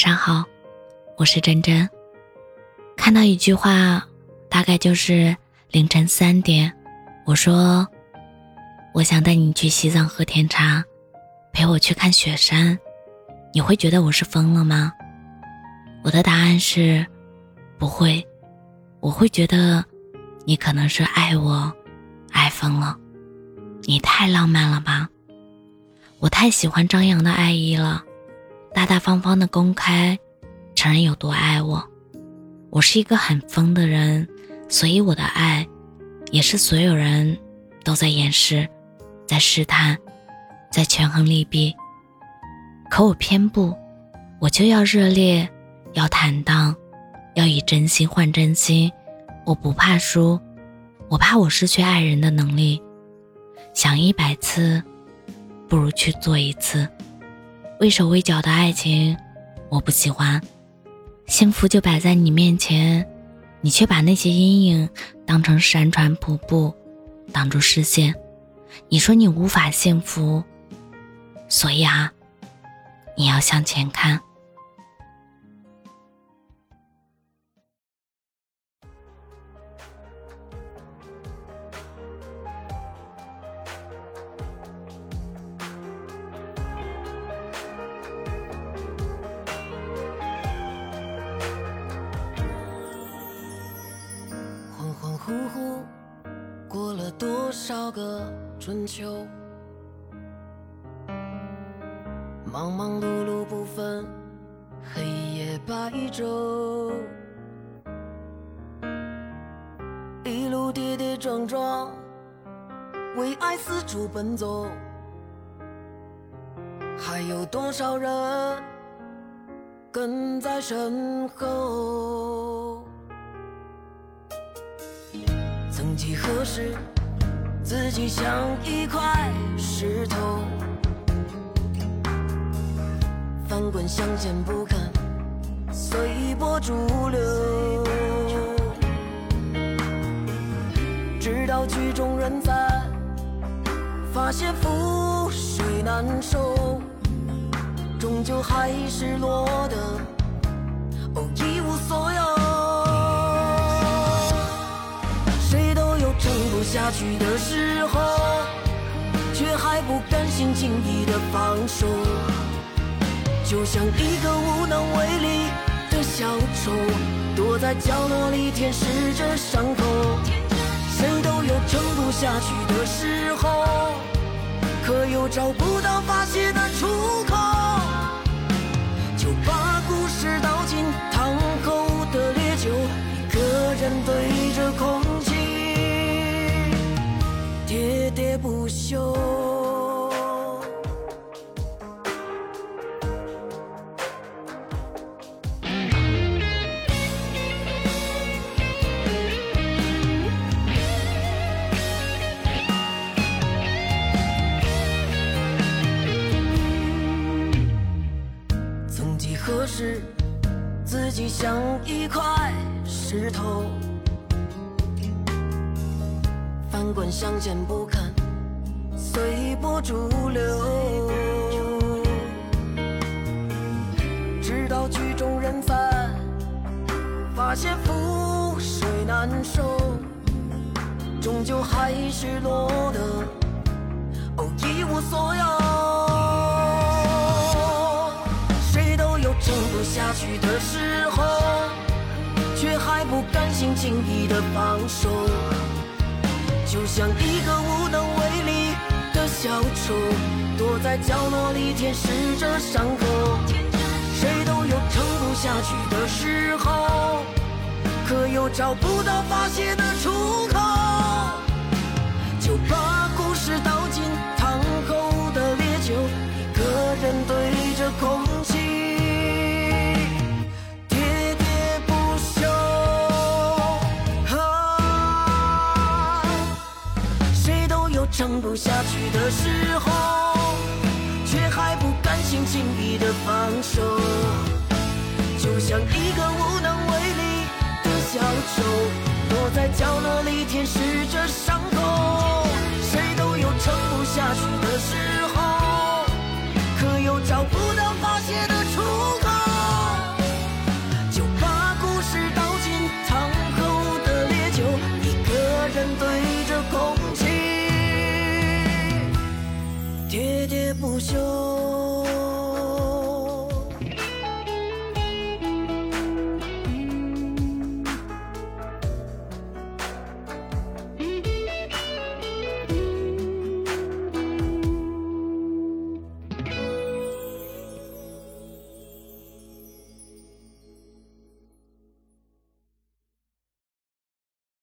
晚上好，我是真真。看到一句话，大概就是凌晨三点，我说我想带你去西藏喝甜茶，陪我去看雪山，你会觉得我是疯了吗？我的答案是不会，我会觉得你可能是爱我，爱疯了。你太浪漫了吧！我太喜欢张扬的爱意了，大大方方的公开承认有多爱我。我是一个很疯的人，所以我的爱也是所有人都在掩饰，在试探，在权衡利弊。可我偏不，我就要热烈，要坦荡，要以真心换真心。我不怕输，我怕我失去爱人的能力。想一百次，不如去做一次。畏手畏脚的爱情，我不喜欢。幸福就摆在你面前，你却把那些阴影当成山川瀑布，挡住视线。你说你无法幸福，所以啊，你要向前看。过了多少个春秋？忙忙碌碌不分黑夜白昼，一路跌跌撞撞，为爱四处奔走，还有多少人跟在身后？曾几何时，自己像一块石头，翻滚向前不肯随波逐流，直到曲终人散，发现覆水难收，终究还是落得下去的时候，却还不甘心轻易的放手，就像一个无能为力的小丑，躲在角落里舔舐着伤口。谁都有撑不下去的时候，可又找不到发泄的出休。曾几何时，自己像一块石头。翻滚向前不堪随波逐流，直到曲终人散，发现覆水难收，终究还是落得哦一无所有。谁都有撑不下去的时候，却还不甘心轻易的放手。就像一个无能为力小丑，躲在角落里舔舐着伤口。谁都有撑不下去的时候，可又找不到发泄的出口，下去的时候，却还不甘心轻易的放手，就像一个无能为力的小丑，躲在角落里舔舐着伤口。谁都有撑不下去的时候